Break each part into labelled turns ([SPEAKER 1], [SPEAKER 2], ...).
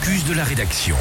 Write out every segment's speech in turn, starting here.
[SPEAKER 1] focus de la rédaction.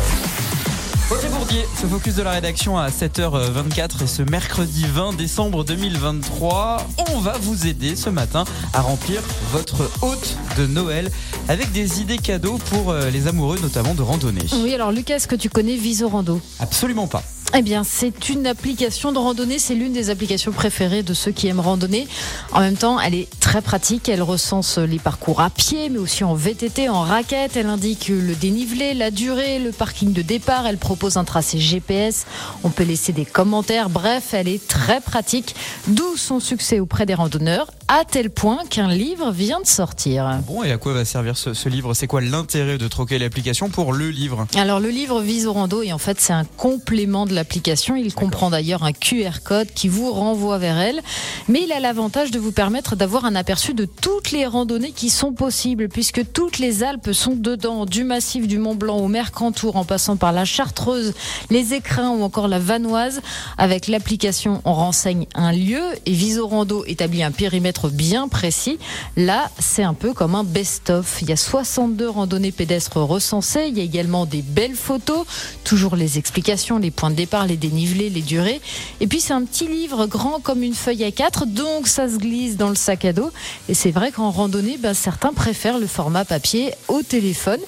[SPEAKER 2] Audrey Bourdier, ce focus de la rédaction à 7h24 et ce mercredi 20 décembre 2023, on va vous aider ce matin à remplir votre hôte de Noël avec des idées cadeaux pour euh, les amoureux notamment de randonnée.
[SPEAKER 3] Oui, alors Lucas, est-ce que tu connais Visorando?
[SPEAKER 2] Absolument pas.
[SPEAKER 3] Eh bien, c'est une application de randonnée. C'est l'une des applications préférées de ceux qui aiment randonner. En même temps, elle est très pratique. Elle recense les parcours à pied, mais aussi en VTT, en raquette. Elle indique le dénivelé, la durée, le parking de départ. Elle propose un tracé GPS. On peut laisser des commentaires. Bref, elle est très pratique. D'où son succès auprès des randonneurs, à tel point qu'un livre vient de sortir.
[SPEAKER 2] Bon, et à quoi va servir ce, ce livre? C'est quoi l'intérêt de troquer l'application pour le livre?
[SPEAKER 3] Alors, le livre vise au rando et en fait, c'est un complément de l'application. Il comprend d'ailleurs un QR code qui vous renvoie vers elle. Mais il a l'avantage de vous permettre d'avoir un aperçu de toutes les randonnées qui sont possibles, puisque toutes les Alpes sont dedans, du massif du Mont Blanc au Mercantour, en passant par la Chartreuse, les Écrins ou encore la Vanoise. Avec l'application, on renseigne un lieu et Visorando établit un périmètre bien précis. Là, c'est un peu comme un best-of. Il y a 62 randonnées pédestres recensées. Il y a également des belles photos, toujours les explications, les points de départ, les dénivelés, les durées. Et puis, c'est un petit livre grand comme une feuille à 4, donc ça se glisse dans le sac à dos. Et c'est vrai qu'en randonnée, ben, certains préfèrent le format papier au téléphone.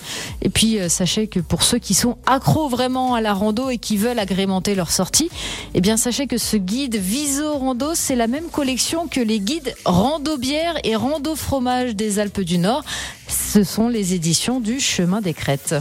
[SPEAKER 3] Et puis, euh, sachez que pour ceux qui sont accros vraiment à la rando et qui veulent agrémenter leur sortie, eh bien, sachez que ce guide Viso Rando, c'est la même collection que les guides Rando Bière et Rando Fromage des Alpes du Nord. Ce sont les éditions du Chemin des Crêtes.